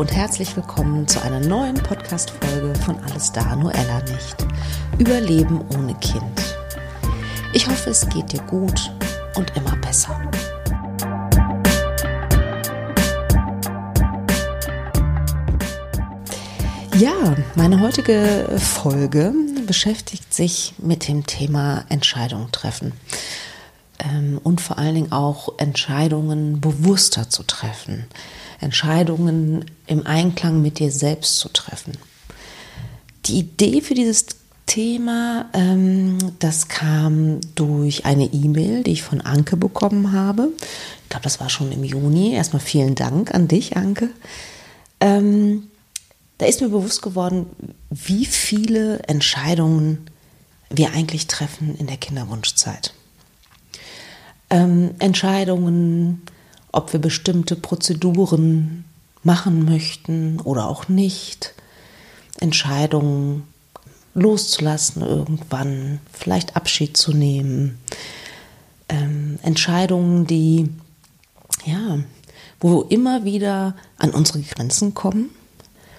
Und herzlich willkommen zu einer neuen Podcast-Folge von Alles da, nur nicht. Überleben ohne Kind. Ich hoffe, es geht dir gut und immer besser. Ja, meine heutige Folge beschäftigt sich mit dem Thema Entscheidungen treffen ähm, und vor allen Dingen auch Entscheidungen bewusster zu treffen. Entscheidungen im Einklang mit dir selbst zu treffen. Die Idee für dieses Thema, ähm, das kam durch eine E-Mail, die ich von Anke bekommen habe. Ich glaube, das war schon im Juni. Erstmal vielen Dank an dich, Anke. Ähm, da ist mir bewusst geworden, wie viele Entscheidungen wir eigentlich treffen in der Kinderwunschzeit. Ähm, Entscheidungen, ob wir bestimmte Prozeduren machen möchten oder auch nicht. Entscheidungen loszulassen irgendwann, vielleicht Abschied zu nehmen. Ähm, Entscheidungen, die, ja, wo wir immer wieder an unsere Grenzen kommen,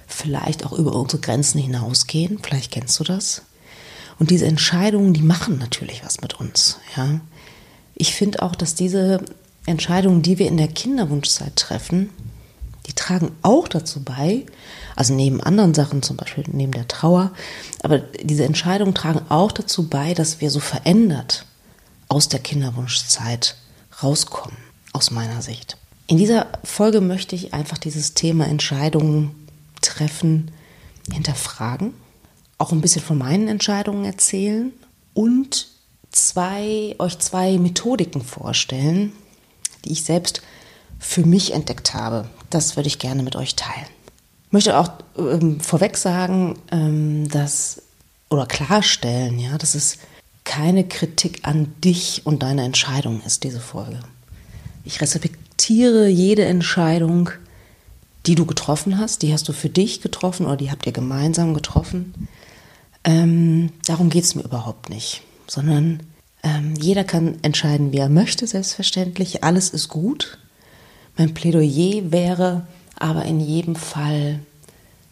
vielleicht auch über unsere Grenzen hinausgehen, vielleicht kennst du das. Und diese Entscheidungen, die machen natürlich was mit uns, ja. Ich finde auch, dass diese Entscheidungen, die wir in der Kinderwunschzeit treffen, die tragen auch dazu bei, also neben anderen Sachen, zum Beispiel neben der Trauer, aber diese Entscheidungen tragen auch dazu bei, dass wir so verändert aus der Kinderwunschzeit rauskommen, aus meiner Sicht. In dieser Folge möchte ich einfach dieses Thema Entscheidungen treffen, hinterfragen, auch ein bisschen von meinen Entscheidungen erzählen und zwei, euch zwei Methodiken vorstellen, die ich selbst für mich entdeckt habe. Das würde ich gerne mit euch teilen. Ich möchte auch ähm, vorweg sagen, ähm, dass oder klarstellen, ja, dass es keine Kritik an dich und deine Entscheidung ist, diese Folge. Ich respektiere jede Entscheidung, die du getroffen hast, die hast du für dich getroffen oder die habt ihr gemeinsam getroffen. Ähm, darum geht es mir überhaupt nicht, sondern ähm, jeder kann entscheiden, wie er möchte, selbstverständlich. Alles ist gut. Mein Plädoyer wäre aber in jedem Fall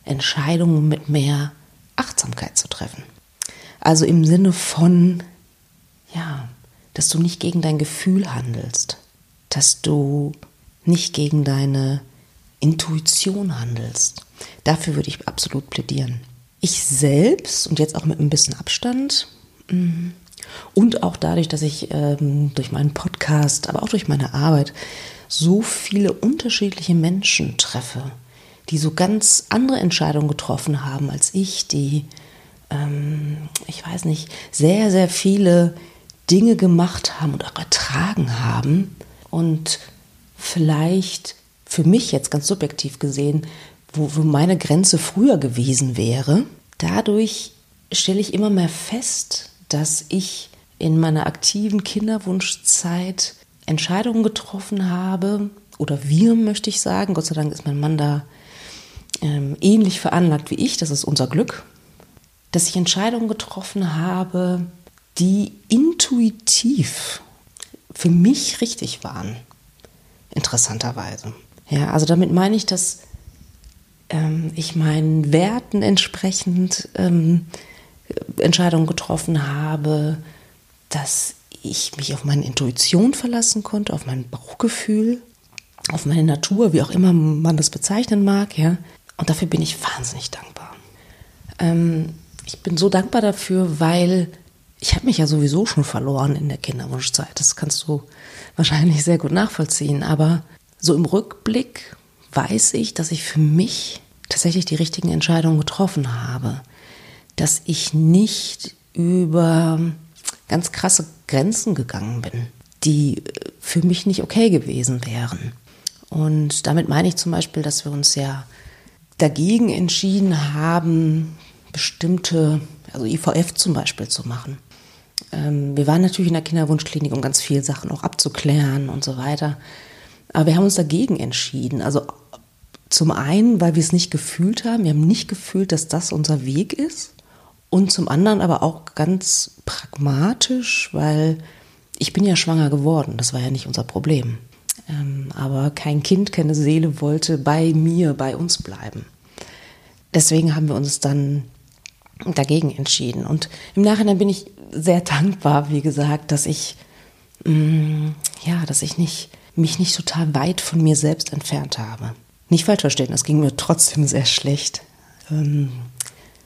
Entscheidungen mit mehr Achtsamkeit zu treffen. Also im Sinne von, ja, dass du nicht gegen dein Gefühl handelst, dass du nicht gegen deine Intuition handelst. Dafür würde ich absolut plädieren. Ich selbst, und jetzt auch mit ein bisschen Abstand, mm, und auch dadurch, dass ich ähm, durch meinen Podcast, aber auch durch meine Arbeit so viele unterschiedliche Menschen treffe, die so ganz andere Entscheidungen getroffen haben als ich, die, ähm, ich weiß nicht, sehr, sehr viele Dinge gemacht haben und auch ertragen haben. Und vielleicht für mich jetzt ganz subjektiv gesehen, wo, wo meine Grenze früher gewesen wäre, dadurch stelle ich immer mehr fest, dass ich in meiner aktiven Kinderwunschzeit Entscheidungen getroffen habe, oder wir möchte ich sagen, Gott sei Dank ist mein Mann da ähm, ähnlich veranlagt wie ich, das ist unser Glück, dass ich Entscheidungen getroffen habe, die intuitiv für mich richtig waren. Interessanterweise. Ja, also damit meine ich, dass ähm, ich meinen Werten entsprechend ähm, Entscheidungen getroffen habe, dass ich mich auf meine Intuition verlassen konnte, auf mein Bauchgefühl, auf meine Natur, wie auch immer man das bezeichnen mag, ja. Und dafür bin ich wahnsinnig dankbar. Ähm, ich bin so dankbar dafür, weil ich habe mich ja sowieso schon verloren in der Kinderwunschzeit. Das kannst du wahrscheinlich sehr gut nachvollziehen. Aber so im Rückblick weiß ich, dass ich für mich tatsächlich die richtigen Entscheidungen getroffen habe dass ich nicht über ganz krasse Grenzen gegangen bin, die für mich nicht okay gewesen wären. Und damit meine ich zum Beispiel, dass wir uns ja dagegen entschieden haben, bestimmte, also IVF zum Beispiel zu machen. Ähm, wir waren natürlich in der Kinderwunschklinik, um ganz viele Sachen auch abzuklären und so weiter. Aber wir haben uns dagegen entschieden. Also zum einen, weil wir es nicht gefühlt haben. Wir haben nicht gefühlt, dass das unser Weg ist. Und zum anderen aber auch ganz pragmatisch, weil ich bin ja schwanger geworden. Das war ja nicht unser Problem. Ähm, aber kein Kind, keine Seele wollte bei mir, bei uns bleiben. Deswegen haben wir uns dann dagegen entschieden. Und im Nachhinein bin ich sehr dankbar, wie gesagt, dass ich, mh, mm, ja, dass ich nicht, mich nicht total weit von mir selbst entfernt habe. Nicht falsch verstehen, es ging mir trotzdem sehr schlecht. Ähm,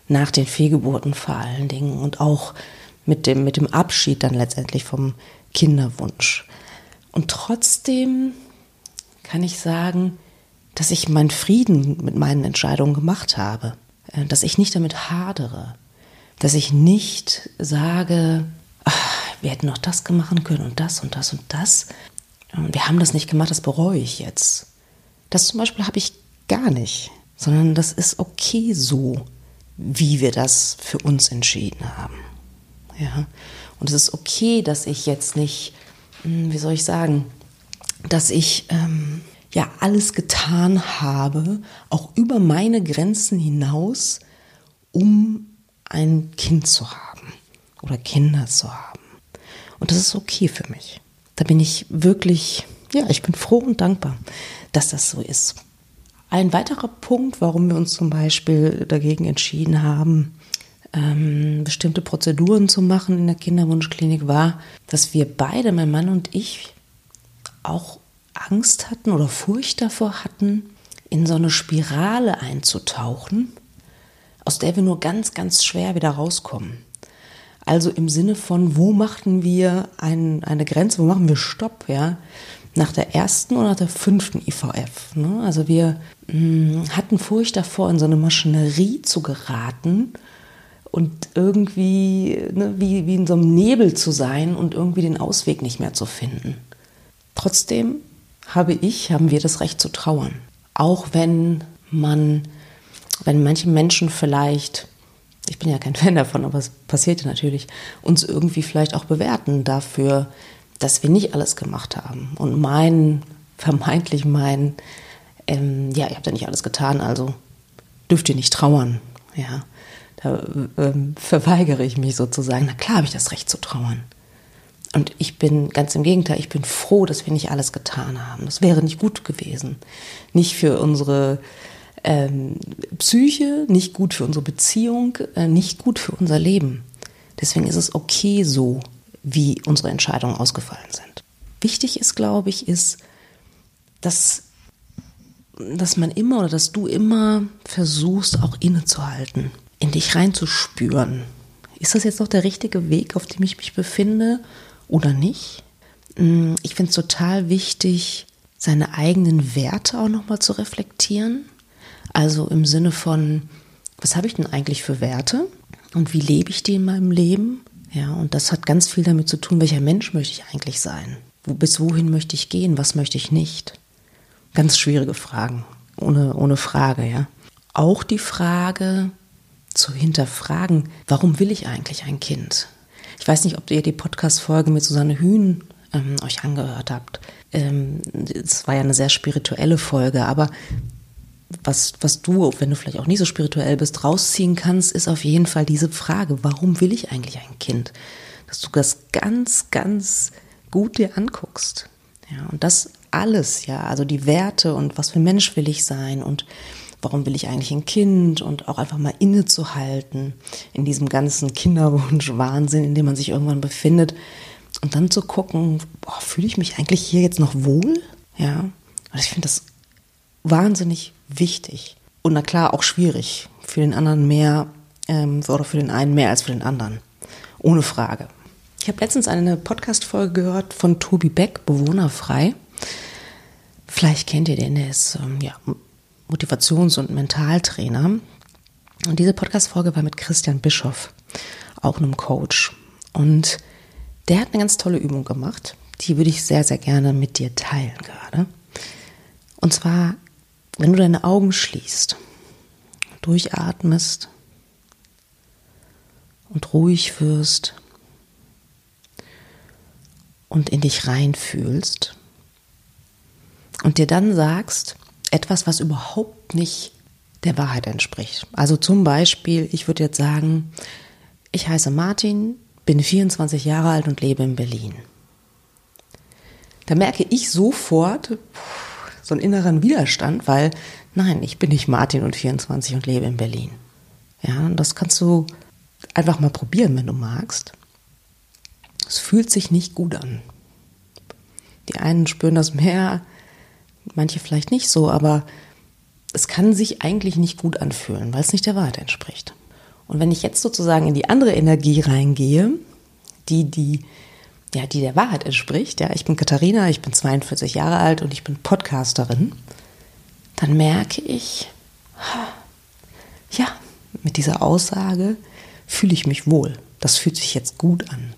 nach den Fehlgeburten vor allen Dingen und auch mit dem, mit dem Abschied dann letztendlich vom Kinderwunsch. Und trotzdem kann ich sagen, dass ich meinen Frieden mit meinen Entscheidungen gemacht habe, äh, dass ich nicht damit hadere, dass ich nicht sage, ach, wir hätten noch das machen können und das und das und das. Wir haben das nicht gemacht, das bereue ich jetzt. Das zum Beispiel habe ich gar nicht, sondern das ist okay so, wie wir das für uns entschieden haben. Ja, und es ist okay, dass ich jetzt nicht, hm, wie soll ich sagen, dass ich ähm, ja alles getan habe, auch über meine Grenzen hinaus, um ein Kind zu haben oder Kinder zu haben. Und das ist okay für mich. Da bin ich wirklich, ja, ich bin froh und dankbar, dass das so ist. Ein weiterer Punkt, warum wir uns zum Beispiel dagegen entschieden haben, ähm, bestimmte Prozeduren zu machen in der Kinderwunschklinik, war, dass wir beide, mein Mann und ich, auch Angst hatten oder Furcht davor hatten, in so eine Spirale einzutauchen, aus der wir nur ganz, ganz schwer wieder rauskommen. Also im Sinne von, wo machten wir ein, eine Grenze, wo machen wir Stopp, ja? Nach der ersten oder nach der fünften IVF. Ne? Also wir mh, hm, hatten Furcht davor, in so eine Maschinerie zu geraten und irgendwie ne, wie, wie in so einem Nebel zu sein und irgendwie den Ausweg nicht mehr zu finden. Trotzdem habe ich, haben wir das Recht zu trauern. Auch wenn man, wenn manche Menschen vielleicht, ich bin ja kein Fan davon, aber es passiert ja natürlich, uns irgendwie vielleicht auch bewerten dafür, dass wir nicht alles gemacht haben und meinen, vermeintlich meinen, ähm, ja, ihr habt ja nicht alles getan, also dürft ihr nicht trauern. Ja, da ähm, verweigere ich mich sozusagen. Na klar habe ich das Recht zu trauern. Und ich bin ganz im Gegenteil, ich bin froh, dass wir nicht alles getan haben. Das wäre nicht gut gewesen. Nicht für unsere ähm, Psyche, nicht gut für unsere Beziehung, äh, nicht gut für unser Leben. Deswegen ist es okay so, wie unsere Entscheidungen ausgefallen sind. Wichtig ist, glaube ich, ist, dass, dass man immer oder dass du immer versuchst, auch innezuhalten, in dich reinzuspüren. Ist das jetzt noch der richtige Weg, auf dem ich mich befinde? oder nicht. Mm, ich finde es total wichtig, seine eigenen Werte auch nochmal zu reflektieren. Also im Sinne von, was habe ich denn eigentlich für Werte und wie lebe ich die in meinem Leben? Ja, und das hat ganz viel damit zu tun, welcher Mensch möchte ich eigentlich sein? Bis wohin möchte ich gehen? Was möchte ich nicht? Ganz schwierige Fragen, ohne, ohne Frage, ja. Auch die Frage zu hinterfragen, warum will ich eigentlich ein Kind? Ich weiß nicht, ob ihr die Podcast-Folge mit Susanne Hühn ähm, euch angehört habt. Ähm, es ähm, war ja eine sehr spirituelle Folge, aber was, was du, wenn du vielleicht auch nicht so spirituell bist, rausziehen kannst, ist auf jeden Fall diese Frage, warum will ich eigentlich ein Kind? Dass du das ganz, ganz gut dir anguckst. Ja, und das alles, ja, also die Werte und was für ein Mensch will ich sein und warum will ich eigentlich ein Kind und auch einfach mal innezuhalten in diesem ganzen Kinderwunsch-Wahnsinn, in dem man sich irgendwann befindet und dann zu gucken, fühle ich mich eigentlich hier jetzt noch wohl? Ja, und ich finde das wahnsinnig wichtig und na klar auch schwierig für den anderen mehr ähm, oder für den einen mehr als für den anderen, ohne Frage. Ich habe letztens eine Podcast-Folge gehört von Tobi Beck, Bewohnerfrei. Vielleicht kennt ihr den, der ist ähm, ja, Motivations- und Mentaltrainer. Und diese Podcast-Folge war mit Christian Bischoff, auch einem Coach. Und der hat eine ganz tolle Übung gemacht. Die würde ich sehr, sehr gerne mit dir teilen gerade. Und zwar, wenn du deine Augen schließt, durchatmest und ruhig wirst und in dich reinfühlst und dir dann sagst, etwas, was überhaupt nicht der Wahrheit entspricht. Also zum Beispiel, ich würde jetzt sagen, ich heiße Martin, bin 24 Jahre alt und lebe in Berlin. da merke ich sofort so einen inneren Widerstand, weil nein, ich bin nicht Martin und 24 und lebe in Berlin. Ja, und das kannst du einfach mal probieren, wenn du magst. Es fühlt sich nicht gut an. Die einen spüren das mehr, manche vielleicht nicht so, aber es kann sich eigentlich nicht gut anfühlen, weil es nicht der Wahrheit entspricht. Und wenn ich jetzt sozusagen in die andere Energie reingehe, die, die, ja, die der Wahrheit entspricht, ja, ich bin Katharina, ich bin 42 Jahre alt und ich bin Podcasterin, dann merke ich, ja, mit dieser Aussage fühle ich mich wohl. Das fühlt sich jetzt gut an.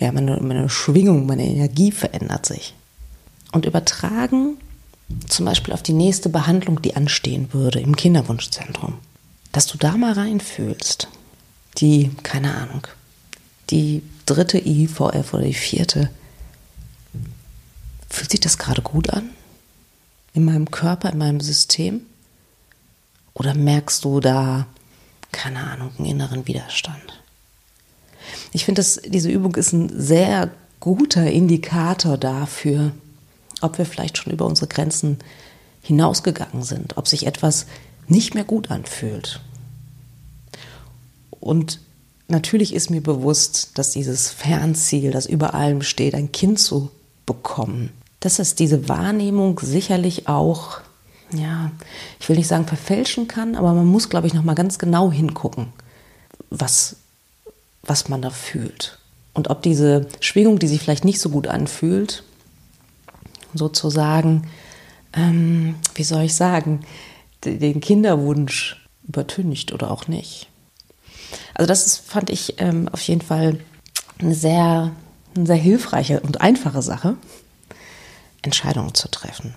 Ja, meine, meine Schwingung, meine Energie verändert sich. Und übertragen zum Beispiel auf die nächste Behandlung, die anstehen würde im Kinderwunschzentrum. Dass du da mal reinfühlst. Die, keine Ahnung, die dritte IVF oder die vierte. Fühlt sich das gerade gut an? In meinem Körper, in meinem System? Oder merkst du da, keine Ahnung, einen inneren Widerstand? Ich finde, diese Übung ist ein sehr guter Indikator dafür, ob wir vielleicht schon über unsere Grenzen hinausgegangen sind, ob sich etwas nicht mehr gut anfühlt. Und natürlich ist mir bewusst, dass dieses Fernziel, das über allem steht, ein Kind zu bekommen, dass es diese Wahrnehmung sicherlich auch, ja, ich will nicht sagen verfälschen kann, aber man muss, glaube ich, noch mal ganz genau hingucken, was, was man da fühlt. Und ob diese Schwingung, die sich vielleicht nicht so gut anfühlt, sozusagen, ähm, wie soll ich sagen, den Kinderwunsch übertüncht oder auch nicht. Also das ist, fand ich ähm, auf jeden Fall eine sehr, eine sehr hilfreiche und einfache Sache, Entscheidungen zu treffen.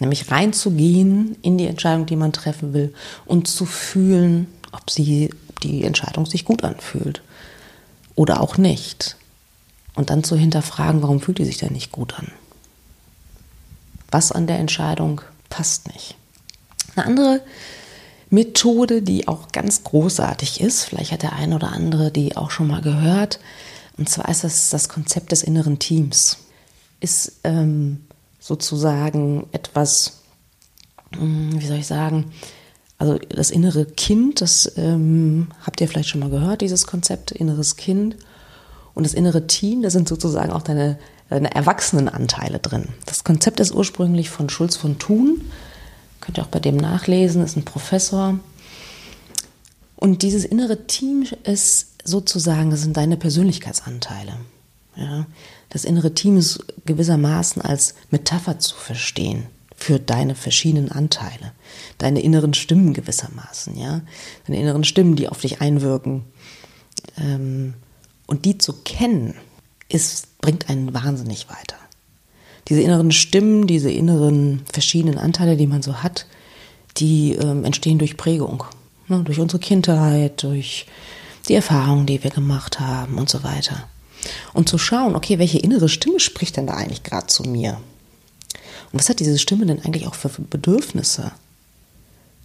Nämlich reinzugehen in die Entscheidung, die man treffen will und zu fühlen, ob sie, die Entscheidung sich gut anfühlt oder auch nicht. Und dann zu hinterfragen, warum fühlt die sich denn nicht gut an? was an der Entscheidung passt nicht. Eine andere Methode, die auch ganz großartig ist, vielleicht hat der eine oder andere die auch schon mal gehört, und zwar ist das das Konzept des inneren Teams. Ist ähm, sozusagen etwas, hm, wie soll ich sagen, also das innere Kind, das ähm, habt ihr vielleicht schon mal gehört, dieses Konzept, inneres Kind. Und das innere Team, da sind sozusagen auch deine Erwachsenenanteile drin. Das Konzept ist ursprünglich von Schulz von Thun. Könnt ihr auch bei dem nachlesen, ist ein Professor. Und dieses innere Team ist sozusagen, das sind deine Persönlichkeitsanteile. Ja? Das innere Team ist gewissermaßen als Metapher zu verstehen für deine verschiedenen Anteile, deine inneren Stimmen gewissermaßen, ja, deine inneren Stimmen, die auf dich einwirken. Ähm, und die zu kennen, ist, bringt einen wahnsinnig weiter. Diese inneren Stimmen, diese inneren verschiedenen Anteile, die man so hat, die ähm, entstehen durch Prägung, ne, durch unsere Kindheit, durch die Erfahrungen, die wir gemacht haben und so weiter. Und zu schauen, okay, welche innere Stimme spricht denn da eigentlich gerade zu mir? Und was hat diese Stimme denn eigentlich auch für Bedürfnisse?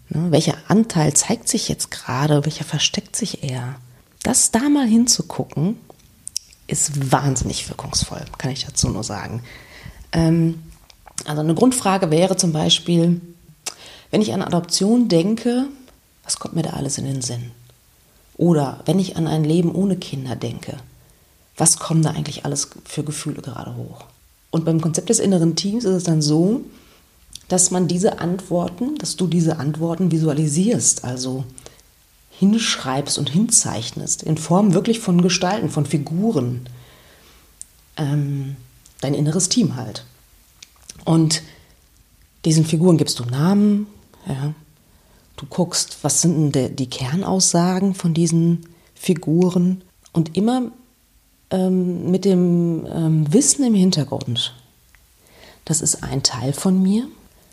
Ne, welcher Anteil zeigt sich jetzt gerade, welcher versteckt sich eher? Das da mal hinzugucken ist wahnsinnig wirkungsvoll, kann ich dazu nur sagen. Ähm, also eine Grundfrage wäre zum Beispiel, wenn ich an Adoption denke, was kommt mir da alles in den Sinn? Oder wenn ich an ein Leben ohne Kinder denke, was kommen da eigentlich alles für Gefühle gerade hoch? Und beim Konzept des inneren Teams ist es dann so, dass man diese Antworten, dass du diese Antworten visualisierst, also hinschreibst und hinzeichnest, in Form wirklich von Gestalten, von Figuren. Ähm, dein inneres Team halt. Und diesen Figuren gibst du Namen, ja. Du guckst, was sind denn die Kernaussagen von diesen Figuren und immer ähm, mit dem ähm, Wissen im Hintergrund. Das ist ein Teil von mir,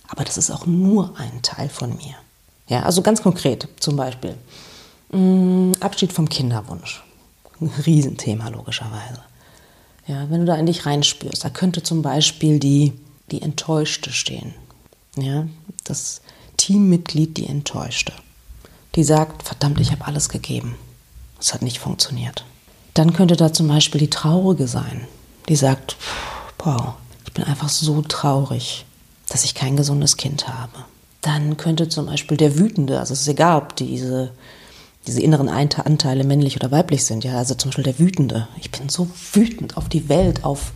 aber das ist auch nur ein Teil von mir. Ja, also ganz konkret zum Beispiel. Mm, Abschied vom Kinderwunsch. Ein Riesenthema logischerweise. Ja, wenn du da in dich reinspürst, da könnte zum Beispiel die, die Enttäuschte stehen. Ja, das Teammitglied, die Enttäuschte. Die sagt, verdammt, ich habe alles gegeben. Es hat nicht funktioniert. Dann könnte da zum Beispiel die Traurige sein, die sagt, boah, ich bin einfach so traurig, dass ich kein gesundes Kind habe. Dann könnte zum Beispiel der Wütende, also es ist egal, ob diese, diese inneren Anteile männlich oder weiblich sind, ja, also zum Beispiel der Wütende. Ich bin so wütend auf die Welt, auf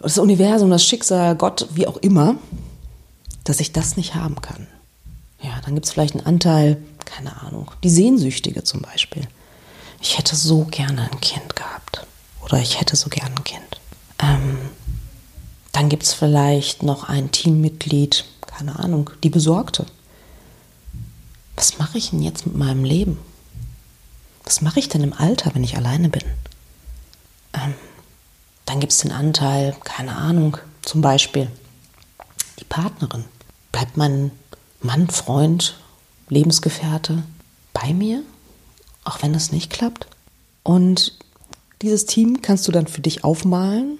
das Universum, das Schicksal, Gott, wie auch immer, dass ich das nicht haben kann. Ja, dann gibt es vielleicht einen Anteil, keine Ahnung, die Sehnsüchtige zum Beispiel. Ich hätte so gerne ein Kind gehabt. Oder ich hätte so gerne ein Kind. Ähm, dann gibt es vielleicht noch ein Teammitglied, keine Ahnung, die Besorgte. Was mache ich denn jetzt mit meinem Leben? Was mache ich denn im Alter, wenn ich alleine bin? Ähm, dann gibt es den Anteil, keine Ahnung, zum Beispiel die Partnerin. Bleibt mein Mann, Freund, Lebensgefährte bei mir, auch wenn das nicht klappt? Und dieses Team kannst du dann für dich aufmalen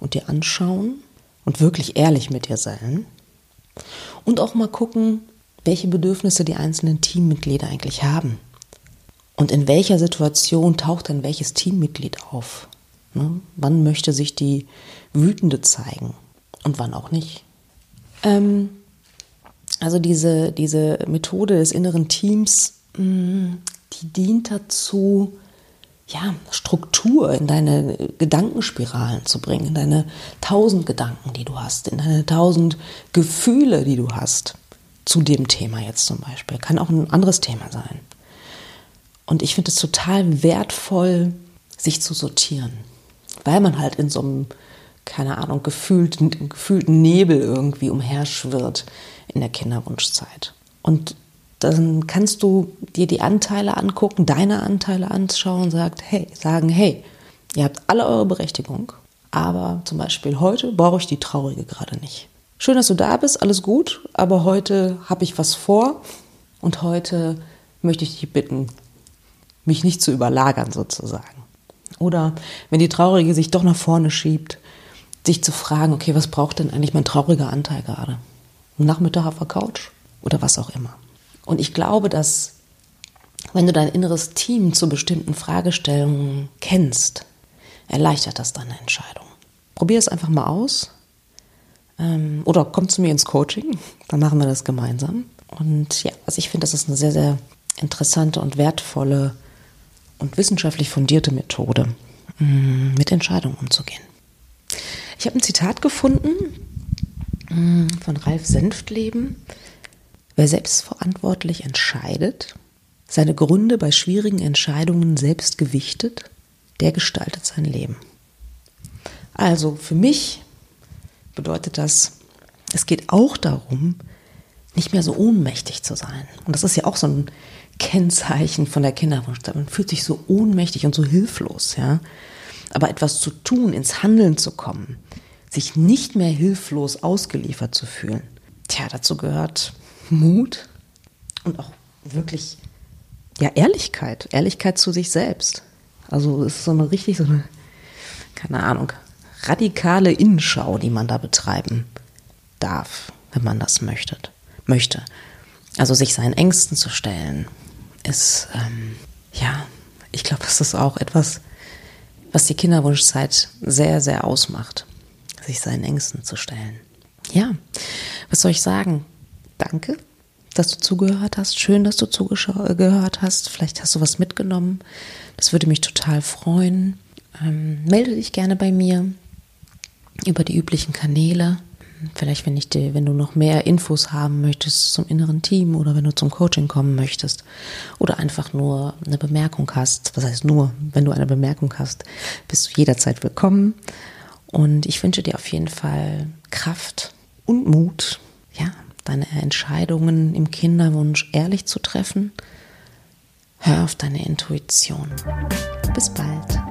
und dir anschauen und wirklich ehrlich mit dir sein. Und auch mal gucken, welche Bedürfnisse die einzelnen Teammitglieder eigentlich haben. Und in welcher Situation taucht dann welches Teammitglied auf? Ne? Wann möchte sich die Wütende zeigen und wann auch nicht? Ähm, also diese, diese Methode des inneren Teams, mm, die dient dazu, ja, Struktur in deine Gedankenspiralen zu bringen, in deine tausend Gedanken, die du hast, in deine tausend Gefühle, die du hast. Zu dem Thema jetzt zum Beispiel. Kann auch ein anderes Thema sein. Und ich finde es total wertvoll, sich zu sortieren. Weil man halt in so einem, keine Ahnung, gefühlten, gefühlten Nebel irgendwie umherschwirrt in der Kinderwunschzeit. Und dann kannst du dir die Anteile angucken, deine Anteile anschauen und sagt, hey, sagen, hey, ihr habt alle eure Berechtigung, aber zum Beispiel heute brauche ich die Traurige gerade nicht. Schön, dass du da bist, alles gut, aber heute habe ich was vor und heute möchte ich dich bitten, mich nicht zu überlagern sozusagen. Oder wenn die Traurige sich doch nach vorne schiebt, sich zu fragen, okay, was braucht denn eigentlich mein trauriger Anteil gerade? Ein Nachmittag auf der Couch oder was auch immer. Und ich glaube, dass wenn du dein inneres Team zu bestimmten Fragestellungen kennst, erleichtert das deine Entscheidung. Probier es einfach mal aus. Ähm, oder komm zu mir ins Coaching, dann machen wir das gemeinsam. Und ja, also ich finde, das ist eine sehr, sehr interessante und wertvolle und wissenschaftlich fundierte Methode, mm, mit Entscheidungen umzugehen. Ich habe ein Zitat gefunden mm, von Ralf Senftleben. Wer selbstverantwortlich entscheidet, seine Gründe bei schwierigen Entscheidungen selbst gewichtet, der gestaltet sein Leben. Also für mich bedeutet das, es geht auch darum, nicht mehr so ohnmächtig zu sein. Und das ist ja auch so ein Kennzeichen von der Kinderwunschzeit. Man fühlt sich so ohnmächtig und so hilflos, ja. Aber etwas zu tun, ins Handeln zu kommen, sich nicht mehr hilflos ausgeliefert zu fühlen. Tja, dazu gehört Mut und auch wirklich, ja, Ehrlichkeit. Ehrlichkeit zu sich selbst. Also es ist so eine richtig, so eine, keine Ahnung, radikale Innenschau, die man da betreiben darf, wenn man das möchte. möchte. Also sich seinen Ängsten zu stellen, ist, ähm, ja, ich glaube, das ist auch etwas, was die Kinderwunschzeit sehr, sehr ausmacht, sich seinen Ängsten zu stellen. Ja, was soll ich sagen? danke, dass du zugehört hast. Schön, dass du zugehört hast. Vielleicht hast du was mitgenommen. Das würde mich total freuen. Ähm, melde dich gerne bei mir über die üblichen Kanäle. Vielleicht, wenn, ich dir, wenn du noch mehr Infos haben möchtest zum inneren Team oder wenn du zum Coaching kommen möchtest oder einfach nur eine Bemerkung hast. Was heißt nur, wenn du eine Bemerkung hast, bist du jederzeit willkommen. Und ich wünsche dir auf jeden Fall Kraft und Mut, ja, deine Entscheidungen im Kinderwunsch ehrlich zu treffen. Hör auf deine Intuition. Bis bald.